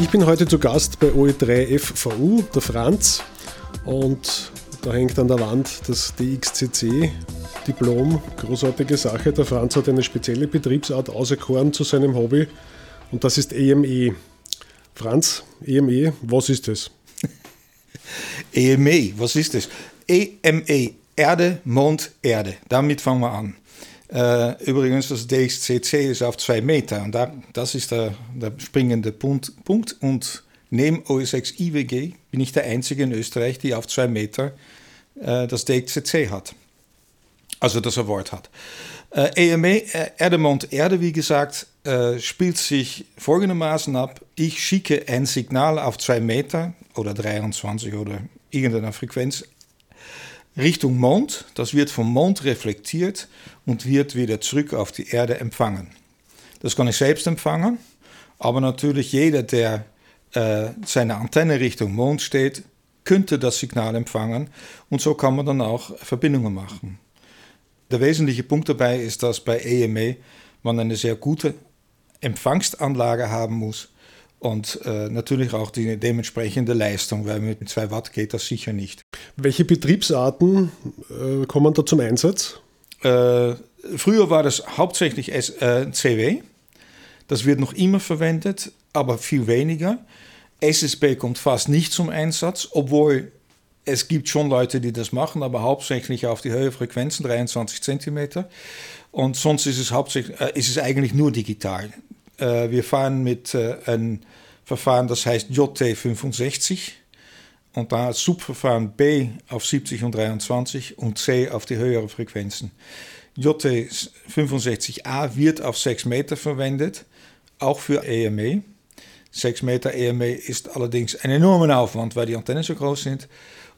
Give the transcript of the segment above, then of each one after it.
Ich bin heute zu Gast bei OE3FVU, der Franz, und da hängt an der Wand das DXCC-Diplom. Großartige Sache. Der Franz hat eine spezielle Betriebsart auserkoren zu seinem Hobby und das ist EME. Franz, EME, was ist das? EME, was ist das? EME, Erde, Mond, Erde. Damit fangen wir an. Äh, übrigens, das DXCC ist auf zwei Meter und da, das ist der, der springende Punkt, Punkt. Und neben OS6 IWG bin ich der Einzige in Österreich, die auf zwei Meter äh, das DXCC hat. Also das Award hat. Äh, EME, äh, Erdemond Erde, wie gesagt, äh, spielt sich folgendermaßen ab. Ich schicke ein Signal auf zwei Meter oder 23 oder irgendeiner Frequenz Richtung Mond. Das wird vom Mond reflektiert und wird wieder zurück auf die Erde empfangen. Das kann ich selbst empfangen, aber natürlich jeder, der äh, seine Antenne Richtung Mond steht, könnte das Signal empfangen und so kann man dann auch Verbindungen machen. Der wesentliche Punkt dabei ist, dass bei EMA man eine sehr gute Empfangsanlage haben muss und äh, natürlich auch die dementsprechende Leistung, weil mit 2 Watt geht das sicher nicht. Welche Betriebsarten äh, kommen da zum Einsatz? Äh, früher war das hauptsächlich S äh, CW. Das wird noch immer verwendet, aber viel weniger. SSB kommt fast nicht zum Einsatz, obwohl es gibt schon Leute, die das machen, aber hauptsächlich auf die höheren Frequenzen, 23 cm. Und sonst ist es, hauptsächlich, äh, ist es eigentlich nur digital. Äh, wir fahren mit äh, einem Verfahren, das heißt JT65 und da Subverfahren B auf 70 und 23 und C auf die höheren Frequenzen. JT65A wird auf 6 Meter verwendet, auch für EME. 6 Meter EME ist allerdings ein enormer Aufwand, weil die Antennen so groß sind.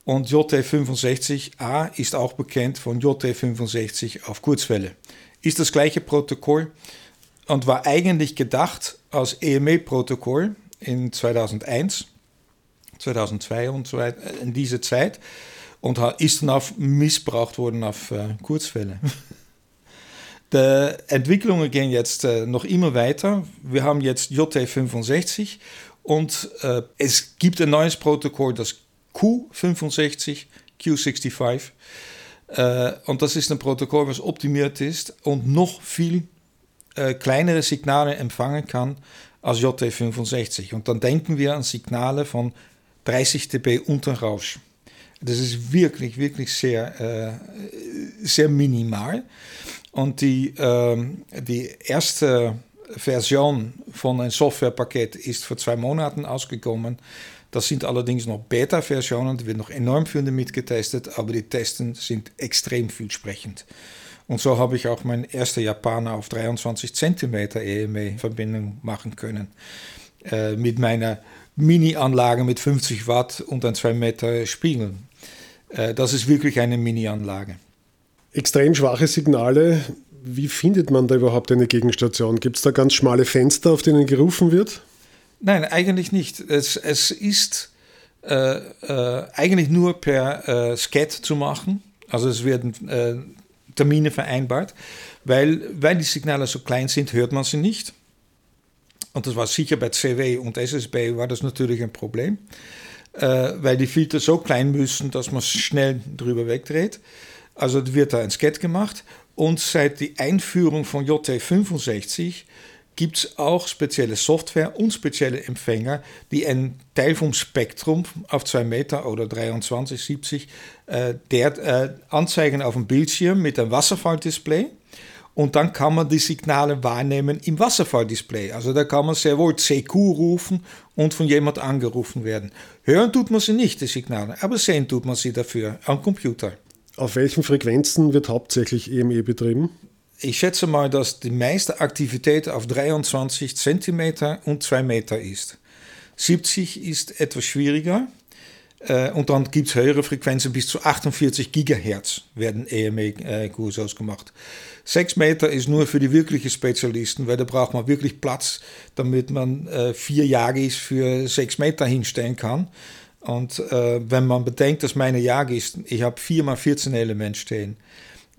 Und JT65A ist auch bekannt von JT65 auf Kurzwelle. Ist das gleiche Protokoll, und war eigentlich gedacht als EME-Protokoll in 2001, 2002 und so weiter, in diese Zeit und ist dann auf missbraucht worden auf äh, Kurzfälle. Die Entwicklungen gehen jetzt äh, noch immer weiter. Wir haben jetzt JT65 und äh, es gibt ein neues Protokoll, das Q65, Q65. Äh, und das ist ein Protokoll, was optimiert ist und noch viel äh, kleinere Signale empfangen kann als JT65. Und dann denken wir an Signale von 30 dB unter Rausch. Das ist wirklich, wirklich sehr, äh, sehr minimal. Und die, äh, die erste Version von einem Softwarepaket ist vor zwei Monaten ausgekommen. Das sind allerdings noch Beta-Versionen, die werden noch enorm viel damit getestet, aber die Testen sind extrem vielsprechend. Und so habe ich auch mein erster Japaner auf 23 cm EME-Verbindung machen können. Äh, mit meiner Mini-Anlage mit 50 Watt und ein 2 Meter Spiegel. Äh, das ist wirklich eine Mini-Anlage. Extrem schwache Signale. Wie findet man da überhaupt eine Gegenstation? Gibt es da ganz schmale Fenster, auf denen gerufen wird? Nein, eigentlich nicht. Es, es ist äh, äh, eigentlich nur per äh, SCAT zu machen. Also es werden äh, Termine vereinbart, weil, weil die Signale so klein sind, hört man sie nicht. Und das war sicher bei CW und SSB war das natürlich ein Problem, äh, weil die Filter so klein müssen, dass man schnell drüber wegdreht. Also wird da ein Skat gemacht und seit die Einführung von JT65 gibt es auch spezielle Software und spezielle Empfänger, die einen Teil vom Spektrum auf 2 Meter oder 23, 70 äh, der, äh, anzeigen auf dem Bildschirm mit einem Wasserfalldisplay. Und dann kann man die Signale wahrnehmen im Wasserfalldisplay. Also da kann man sehr wohl CQ rufen und von jemand angerufen werden. Hören tut man sie nicht, die Signale, aber sehen tut man sie dafür am Computer. Auf welchen Frequenzen wird hauptsächlich EME betrieben? Ich schätze mal, dass die meiste Aktivität auf 23 cm und 2 Meter ist. 70 ist etwas schwieriger. Und dann gibt es höhere Frequenzen bis zu 48 Gigahertz werden EME-Kursos äh, gemacht. 6 Meter ist nur für die wirklichen Spezialisten, weil da braucht man wirklich Platz, damit man äh, vier Jagis für 6 Meter hinstellen kann. Und wenn man bedenkt, dass meine Jagis, ich habe 4 mal 14 Element stehen,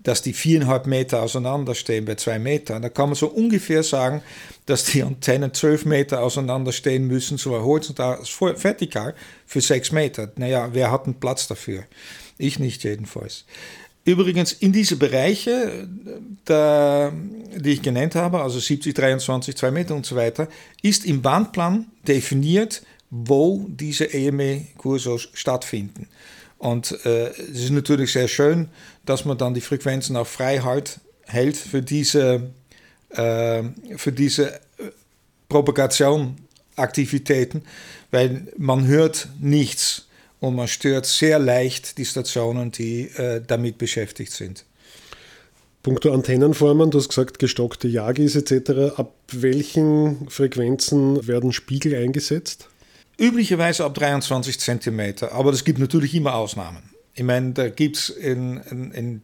dass die viereinhalb Meter auseinanderstehen bei zwei Metern. Da kann man so ungefähr sagen, dass die Antennen zwölf Meter auseinanderstehen müssen, sowohl horizontal als vertikal, für sechs Meter. Naja, wer hat einen Platz dafür? Ich nicht jedenfalls. Übrigens, in diese Bereiche, da, die ich genannt habe, also 70, 23, 2 Meter und so weiter, ist im Bandplan definiert, wo diese EME-Kurse stattfinden. Und äh, es ist natürlich sehr schön, dass man dann die Frequenzen auch frei halt, hält für diese, äh, für diese äh, Propagationaktivitäten, weil man hört nichts und man stört sehr leicht die Stationen, die äh, damit beschäftigt sind. Punkto Antennenformen, du hast gesagt, gestockte Yagis etc. Ab welchen Frequenzen werden Spiegel eingesetzt? Üblicherweise ab 23 cm, aber es gibt natürlich immer Ausnahmen. Ich meine, da gibt es in, in, in,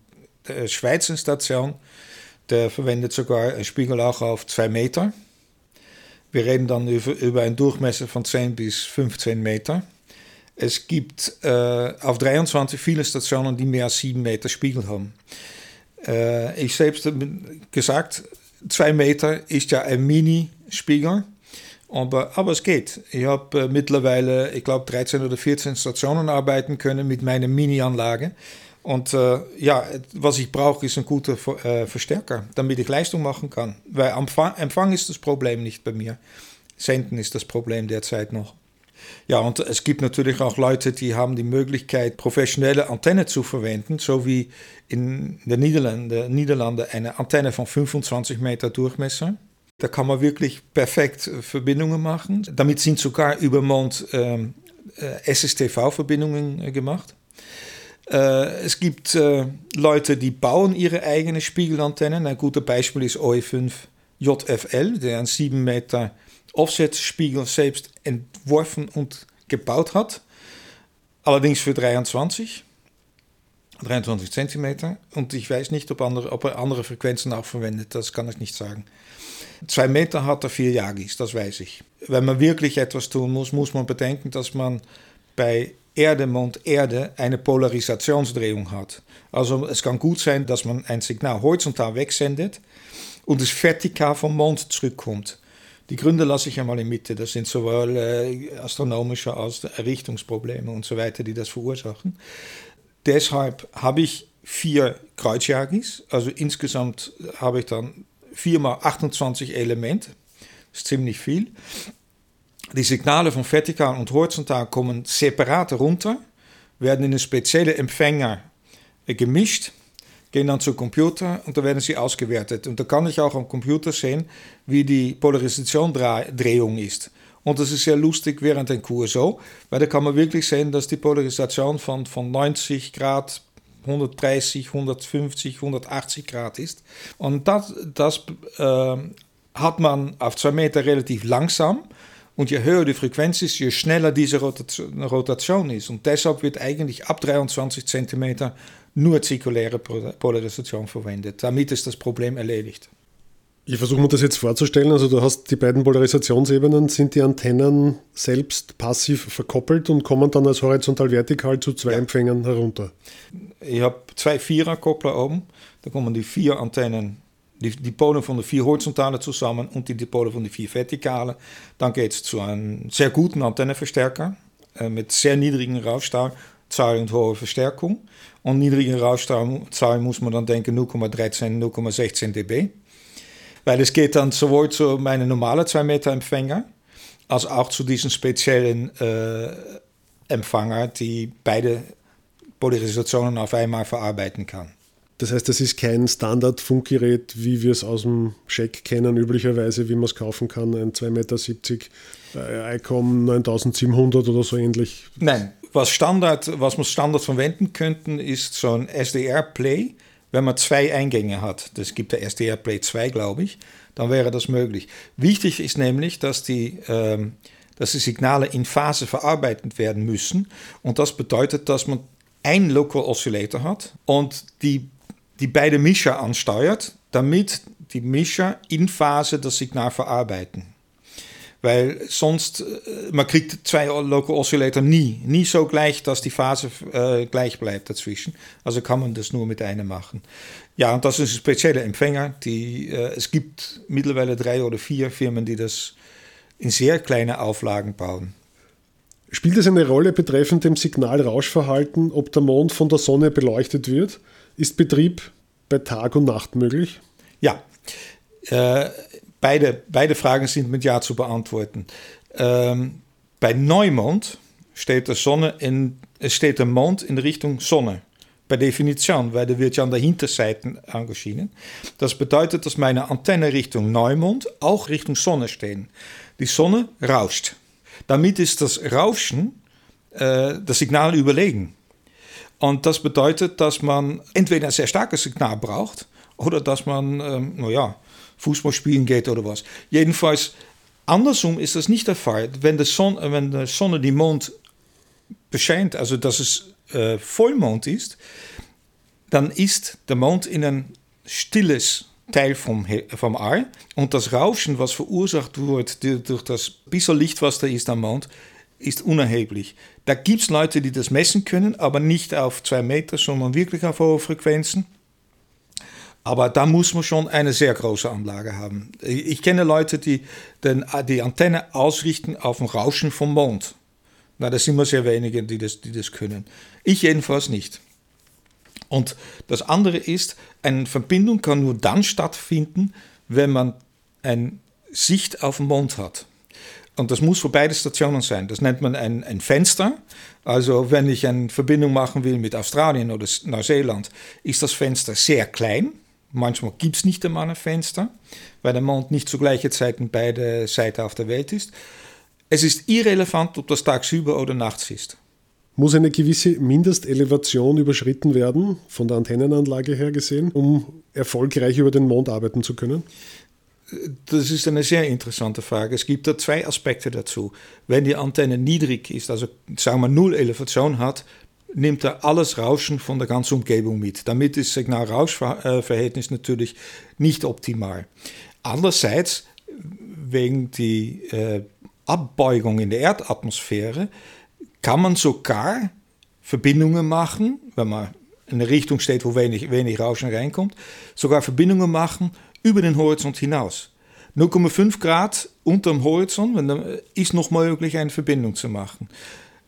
der Schweiz eine Station, der verwendet sogar einen Spiegel auch auf 2 Meter. Wir reden dann über, über einen Durchmesser von 10 bis 15 Meter. Es gibt äh, auf 23 viele Stationen, die mehr als 7 Meter Spiegel haben. Äh, ich selbst gesagt, 2 Meter ist ja ein Mini-Spiegel. Aber, aber es geht. Ich habe äh, mittlerweile, ich glaube, 13 oder 14 Stationen arbeiten können mit meiner Mini-Anlage. Und äh, ja, was ich brauche, ist ein guter äh, Verstärker, damit ich Leistung machen kann. Weil Empfang, Empfang ist das Problem nicht bei mir. Senden ist das Problem derzeit noch. Ja, und es gibt natürlich auch Leute, die haben die Möglichkeit, professionelle Antenne zu verwenden, so wie in den Niederlanden, Niederlande eine Antenne von 25 Meter Durchmesser. Da kann man wirklich perfekt äh, Verbindungen machen. Damit sind sogar über Mond ähm, äh, SSTV-Verbindungen äh, gemacht. Äh, es gibt äh, Leute, die bauen ihre eigene Spiegelantennen. Ein gutes Beispiel ist OE5 JFL, der einen 7 Meter Offset-Spiegel selbst entworfen und gebaut hat. Allerdings für 23. 23 Zentimeter. Und ich weiß nicht, ob, andere, ob er andere Frequenzen auch verwendet. Das kann ich nicht sagen. Zwei Meter hat er vier Yagis, das weiß ich. Wenn man wirklich etwas tun muss, muss man bedenken, dass man bei Erde, Mond, Erde eine Polarisationsdrehung hat. Also es kann gut sein, dass man ein Signal horizontal wegsendet und es vertikal vom Mond zurückkommt. Die Gründe lasse ich einmal in Mitte. Das sind sowohl äh, astronomische als Errichtungsprobleme und so weiter, die das verursachen. Deshalb habe ich vier Kreuzjagis. Also insgesamt habe ich dann 4 mal 28 Elemente. Das ist ziemlich viel. Die Signale von vertikal und horizontal kommen separat runter, werden in einen speziellen Empfänger gemischt, gehen dann zum Computer und da werden sie ausgewertet. Und da kann ich auch am Computer sehen, wie die Polarisationdrehung ist. Und das ist sehr lustig während ein QSO, weil da kann man wirklich sehen, dass die Polarisation von, von 90 Grad 130, 150, 180 Grad ist. Und das, das hat man auf zwei Meter relativ langsam. Und je höher die Frequenz ist, je schneller diese Rotation ist. Und deshalb wird eigentlich ab 23 cm nur zirkuläre Polarisation verwendet. Damit ist das Problem erledigt. Ich versuche mir das jetzt vorzustellen. Also du hast die beiden Polarisationsebenen, sind die Antennen selbst passiv verkoppelt und kommen dann als horizontal-vertikal zu zwei ja. Empfängern herunter. Ich habe zwei Viererkoppler oben. Da kommen die vier Antennen, die, die Polen von den vier horizontalen zusammen und die Polen von den vier vertikalen. Dann geht es zu einem sehr guten Antennenverstärker äh, mit sehr niedrigen Raufstrahlzahl und hoher Verstärkung. Und niedrige Raufstrahlzahl muss man dann denken 0,13, 0,16 dB. Weil es geht dann sowohl zu meinem normalen 2 Meter Empfänger als auch zu diesen speziellen äh, Empfänger, die beide Polarisationen auf einmal verarbeiten kann. Das heißt, das ist kein Standard-Funkgerät, wie wir es aus dem Scheck kennen, üblicherweise, wie man es kaufen kann, ein 2,70 Meter äh, ICOM 9700 oder so ähnlich. Nein, was, Standard, was wir Standard verwenden könnten, ist so ein SDR-Play, wenn man zwei Eingänge hat. Das gibt der SDR-Play 2, glaube ich, dann wäre das möglich. Wichtig ist nämlich, dass die ähm, dass die Signale in Phase verarbeitet werden müssen. Und das bedeutet, dass man ein Local Oscillator hat und die, die beide Mischer ansteuert, damit die Mischer in Phase das Signal verarbeiten. Weil sonst, äh, man kriegt zwei Local Oscillator nie, nie so gleich, dass die Phase äh, gleich bleibt dazwischen. Also kann man das nur mit einem machen. Ja, und das ist ein spezieller Empfänger. Die, äh, es gibt mittlerweile drei oder vier Firmen, die das in sehr kleine Auflagen bauen. Spielt es eine Rolle betreffend dem Signalrauschverhalten, ob der Mond von der Sonne beleuchtet wird? Ist Betrieb bei Tag und Nacht möglich? Ja, äh, beide, beide Fragen sind mit Ja zu beantworten. Ähm, bei Neumond steht der, Sonne in, steht der Mond in Richtung Sonne. Per Definition, weil der wird ja an der Hinterseite angeschienen. Das bedeutet, dass meine Antenne Richtung Neumond auch Richtung Sonne stehen. Die Sonne rauscht. Damit ist das Rauschen äh, das Signal überlegen. Und das bedeutet, dass man entweder ein sehr starkes Signal braucht oder dass man, ähm, naja, Fußball spielen geht oder was. Jedenfalls, andersrum ist das nicht der Fall. Wenn, wenn die Sonne die Mond bescheint, also dass es äh, Vollmond ist, dann ist der Mond in ein stilles Teil vom, vom All und das Rauschen, was verursacht wird durch das bisschen Licht, was da ist am Mond, ist unerheblich. Da gibt es Leute, die das messen können, aber nicht auf zwei Meter, sondern wirklich auf hohe Frequenzen. Aber da muss man schon eine sehr große Anlage haben. Ich kenne Leute, die den, die Antenne ausrichten auf ein Rauschen vom Mond. Na, das sind immer sehr wenige, die das, die das können. Ich jedenfalls nicht. Und das andere ist, eine Verbindung kann nur dann stattfinden, wenn man eine Sicht auf den Mond hat. Und das muss für beide Stationen sein. Das nennt man ein, ein Fenster. Also wenn ich eine Verbindung machen will mit Australien oder Neuseeland, ist das Fenster sehr klein. Manchmal gibt es nicht einmal ein Fenster, weil der Mond nicht zur gleichen Zeit in beide Seiten auf der Welt ist. Es ist irrelevant, ob das tagsüber oder nachts ist. Muss eine gewisse Mindestelevation überschritten werden, von der Antennenanlage her gesehen, um erfolgreich über den Mond arbeiten zu können? Das ist eine sehr interessante Frage. Es gibt da zwei Aspekte dazu. Wenn die Antenne niedrig ist, also sagen wir null Elevation hat, nimmt er alles Rauschen von der ganzen Umgebung mit. Damit ist Signal-Rausch-Verhältnis natürlich nicht optimal. Andererseits, wegen die äh, Abbeugung in der Erdatmosphäre, kann man sogar Verbindungen machen, wenn man in eine Richtung steht, wo wenig, wenig Rauschen reinkommt, sogar Verbindungen machen über den Horizont hinaus. 0,5 Grad unter dem Horizont ist noch möglich, eine Verbindung zu machen.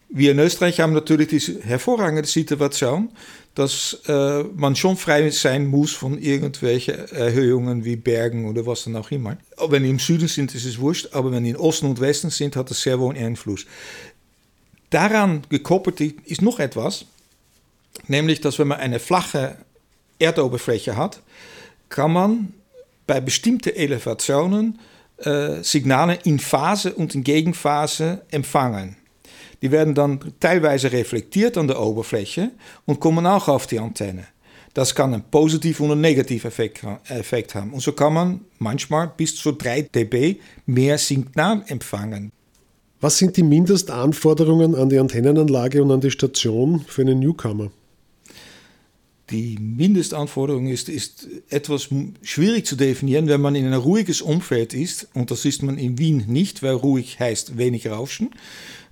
Wir in Österreich haben natürlich die hervorragende Situation, dass äh, man schon frei sein muss von irgendwelchen Erhöhungen wie Bergen oder was dann auch immer. Wenn die im Süden sind, ist es wurscht, aber wenn die in Osten und Westen sind, hat das sehr wohl Einfluss. Daran gekoppelt ist noch etwas, nämlich dass wenn man eine flache Erdoberfläche hat, kann man bei bestimmten Elevationen äh, Signale in Phase und in Gegenphase empfangen. Die werden dann teilweise reflektiert an der Oberfläche und kommen auch auf die Antenne. Das kann einen positiven und einen negativen Effekt, Effekt haben. Und so kann man manchmal bis zu 3 dB mehr Signal empfangen. Was sind die Mindestanforderungen an die Antennenanlage und an die Station für einen Newcomer? Die Mindestanforderung ist, ist etwas schwierig zu definieren, wenn man in ein ruhiges Umfeld ist, und das ist man in Wien nicht, weil ruhig heißt wenig Rauschen,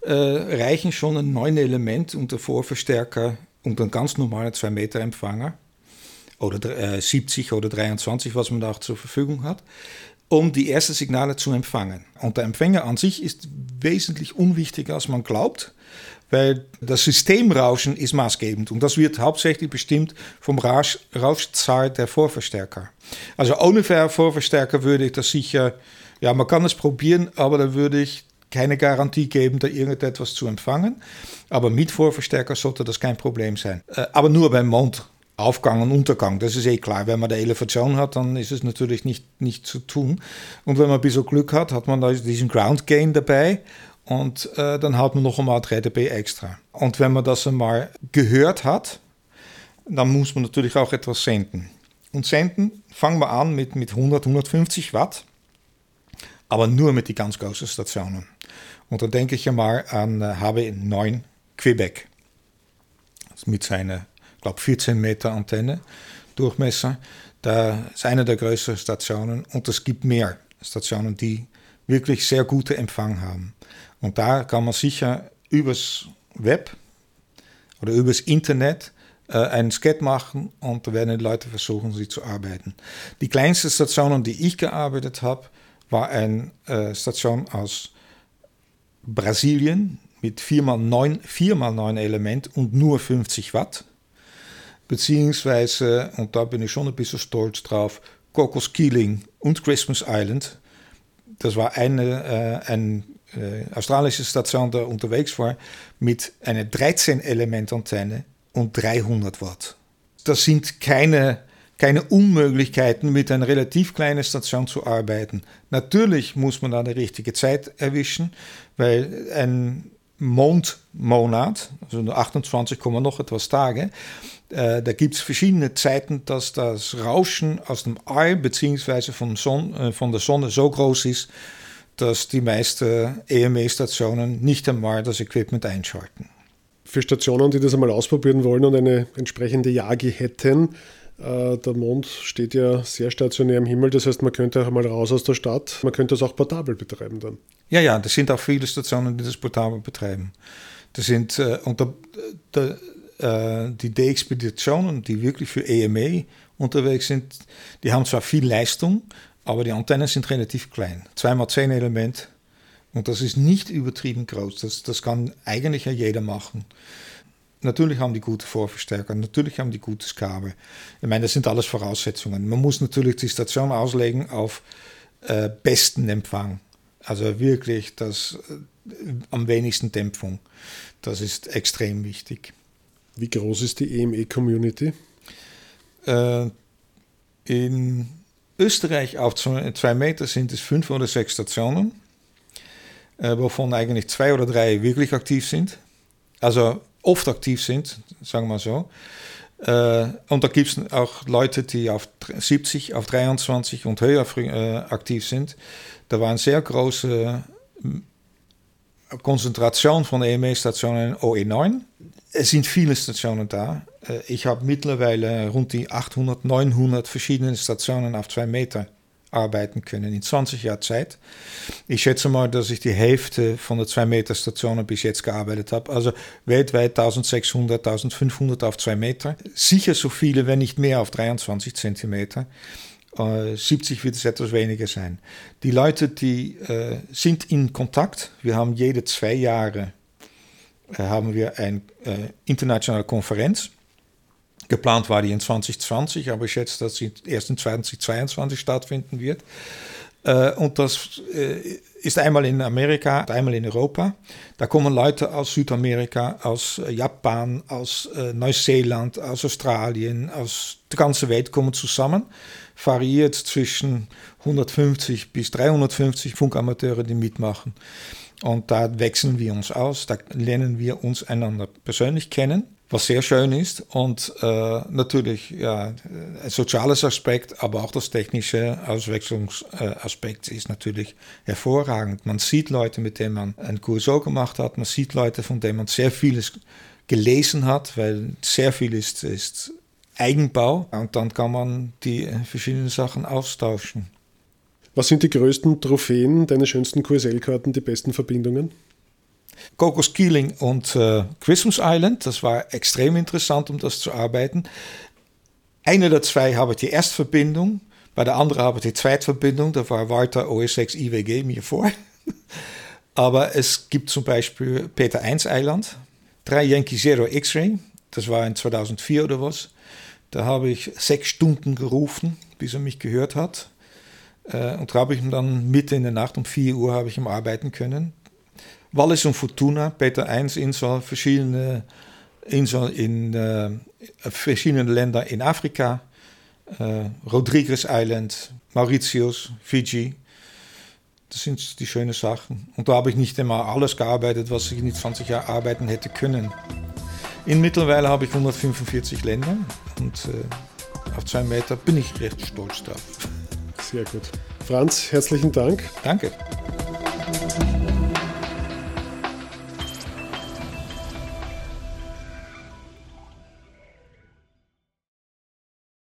äh, reichen schon ein neun Element und der Vorverstärker und ein ganz normaler 2 Meter Empfänger oder äh, 70 oder 23, was man da auch zur Verfügung hat um die ersten Signale zu empfangen. Und der Empfänger an sich ist wesentlich unwichtiger, als man glaubt, weil das Systemrauschen ist maßgebend und das wird hauptsächlich bestimmt vom Rausch, Rauschzahl der Vorverstärker. Also ohne Vorverstärker würde ich das sicher, ja, man kann es probieren, aber da würde ich keine Garantie geben, da irgendetwas zu empfangen. Aber mit Vorverstärker sollte das kein Problem sein. Äh, aber nur beim Mond Aufgang und Untergang. Das ist eh klar. Wenn man da Elevation hat, dann ist es natürlich nicht, nicht zu tun. Und wenn man ein bisschen Glück hat, hat man da diesen Ground Gain dabei und äh, dann hat man noch einmal 3 dB extra. Und wenn man das einmal gehört hat, dann muss man natürlich auch etwas senden. Und senden fangen wir an mit, mit 100, 150 Watt, aber nur mit den ganz großen Stationen. Und da denke ich einmal an HB9 Quebec mit seiner glaube 14 Meter Antenne Durchmesser. Da ist eine der größeren Stationen und es gibt mehr Stationen, die wirklich sehr guten Empfang haben. Und da kann man sicher übers Web oder übers Internet äh, einen Skat machen und da werden die Leute versuchen, sie zu arbeiten. Die kleinste Station, an die ich gearbeitet habe, war eine äh, Station aus Brasilien mit 4x9, 4x9 Element und nur 50 Watt. Beziehungsweise, und da bin ich schon ein bisschen stolz drauf, Cocos Keeling und Christmas Island. Das war eine, äh, eine äh, australische Station, die unterwegs war, mit einer 13-Element-Antenne und 300 Watt. Das sind keine, keine Unmöglichkeiten, mit einer relativ kleinen Station zu arbeiten. Natürlich muss man da die richtige Zeit erwischen, weil ein Mondmonat, also 28, noch etwas Tage, äh, da gibt es verschiedene Zeiten, dass das Rauschen aus dem All bzw. Von, äh, von der Sonne so groß ist, dass die meisten EME-Stationen nicht einmal das Equipment einschalten. Für Stationen, die das einmal ausprobieren wollen und eine entsprechende Jagi hätten, der Mond steht ja sehr stationär im Himmel, das heißt, man könnte auch mal raus aus der Stadt, man könnte das auch portabel betreiben dann. Ja, ja, das sind auch viele Stationen, die das portabel betreiben. Das sind, äh, und der, der, äh, die D-Expeditionen, die wirklich für EMA unterwegs sind, die haben zwar viel Leistung, aber die Antennen sind relativ klein. 2x10 Element. Und das ist nicht übertrieben groß. Das, das kann eigentlich jeder machen. Natürlich haben die gute Vorverstärker, natürlich haben die gutes Kabel. Ich meine, das sind alles Voraussetzungen. Man muss natürlich die Station auslegen auf äh, besten Empfang. Also wirklich das äh, am wenigsten Dämpfung. Das ist extrem wichtig. Wie groß ist die EME-Community? Äh, in Österreich auf zwei Meter sind es fünf oder sechs Stationen, äh, wovon eigentlich zwei oder drei wirklich aktiv sind. Also oft aktiv sind, sagen wir so. Äh, und da gibt es auch Leute, die auf 70, auf 23 und höher äh, aktiv sind. Da war eine sehr große Konzentration von EME-Stationen in OE9. Es sind viele Stationen da. Äh, ich habe mittlerweile rund die 800, 900 verschiedene Stationen auf zwei Meter arbeiten können in 20 Jahren Zeit. Ich schätze mal, dass ich die Hälfte von den 2 Meter Stationen bis jetzt gearbeitet habe. Also weltweit 1600, 1500 auf 2 Meter. Sicher so viele, wenn nicht mehr auf 23 Zentimeter. 70 äh, wird es etwas weniger sein. Die Leute, die äh, sind in Kontakt. Wir haben jede zwei Jahre äh, haben wir eine äh, internationale Konferenz. Geplant war die in 2020, aber ich schätze, dass sie erst in 2022 stattfinden wird. Äh, und das äh, ist einmal in Amerika, einmal in Europa. Da kommen Leute aus Südamerika, aus Japan, aus Neuseeland, aus Australien, aus der ganzen Welt kommen zusammen. Variiert zwischen 150 bis 350 Funkamateure, die mitmachen. Und da wechseln wir uns aus, da lernen wir uns einander persönlich kennen, was sehr schön ist. Und äh, natürlich ja, ein soziales Aspekt, aber auch das technische Auswechslungsaspekt ist natürlich hervorragend. Man sieht Leute, mit denen man einen Kurs auch gemacht hat, man sieht Leute, von denen man sehr vieles gelesen hat, weil sehr viel ist, ist Eigenbau und dann kann man die verschiedenen Sachen austauschen. Was sind die größten Trophäen, deine schönsten QSL-Karten, die besten Verbindungen? Cocos Keeling und äh, Christmas Island, das war extrem interessant, um das zu arbeiten. Eine der zwei habe ich die Erstverbindung, bei der anderen habe ich die Zweitverbindung, da war Walter OS6 IWG mir vor. Aber es gibt zum Beispiel Peter 1 Island, 3 Yankee Zero X-Ray, das war in 2004 oder was. Da habe ich sechs Stunden gerufen, bis er mich gehört hat. Äh, und da habe ich ihm dann Mitte in der Nacht um 4 Uhr habe ich ihm arbeiten können. Wallis und Fortuna, Peter 1 Insel, verschiedene Insel in äh, verschiedene Länder in Afrika, äh, Rodriguez Island, Mauritius, Fiji. Das sind die schönen Sachen. Und da habe ich nicht einmal alles gearbeitet, was ich in 20 Jahren arbeiten hätte können. In mittlerweile habe ich 145 Länder und äh, auf zwei Meter bin ich recht stolz drauf. Sehr gut. Franz, herzlichen Dank. Danke.